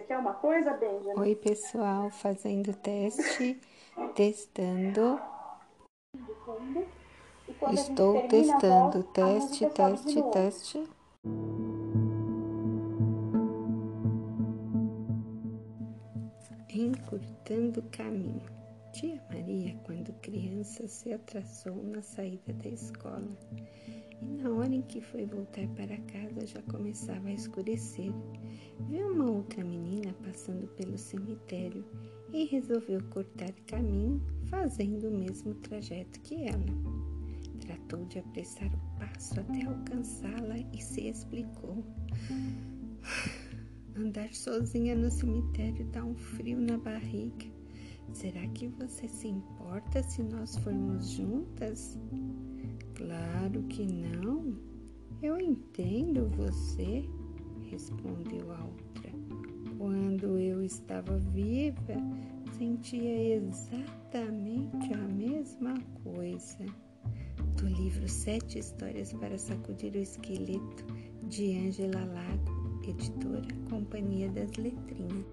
Você quer uma coisa, Benjamin? Oi, pessoal, fazendo teste, testando. Estou testando, teste, teste, teste. Encurtando o caminho. Tia Maria, quando criança, se atrasou na saída da escola e na hora em que foi voltar para casa já começava a escurecer. Viu uma outra menina passando pelo cemitério e resolveu cortar caminho, fazendo o mesmo trajeto que ela. Tratou de apressar o passo até alcançá-la e se explicou. Andar sozinha no cemitério dá um frio na barriga. Será que você se importa se nós formos juntas? Claro que não. Eu entendo você, respondeu a outra. Quando eu estava viva, sentia exatamente a mesma coisa. Do livro Sete Histórias para Sacudir o Esqueleto, de Ângela Lago, editora Companhia das Letrinhas.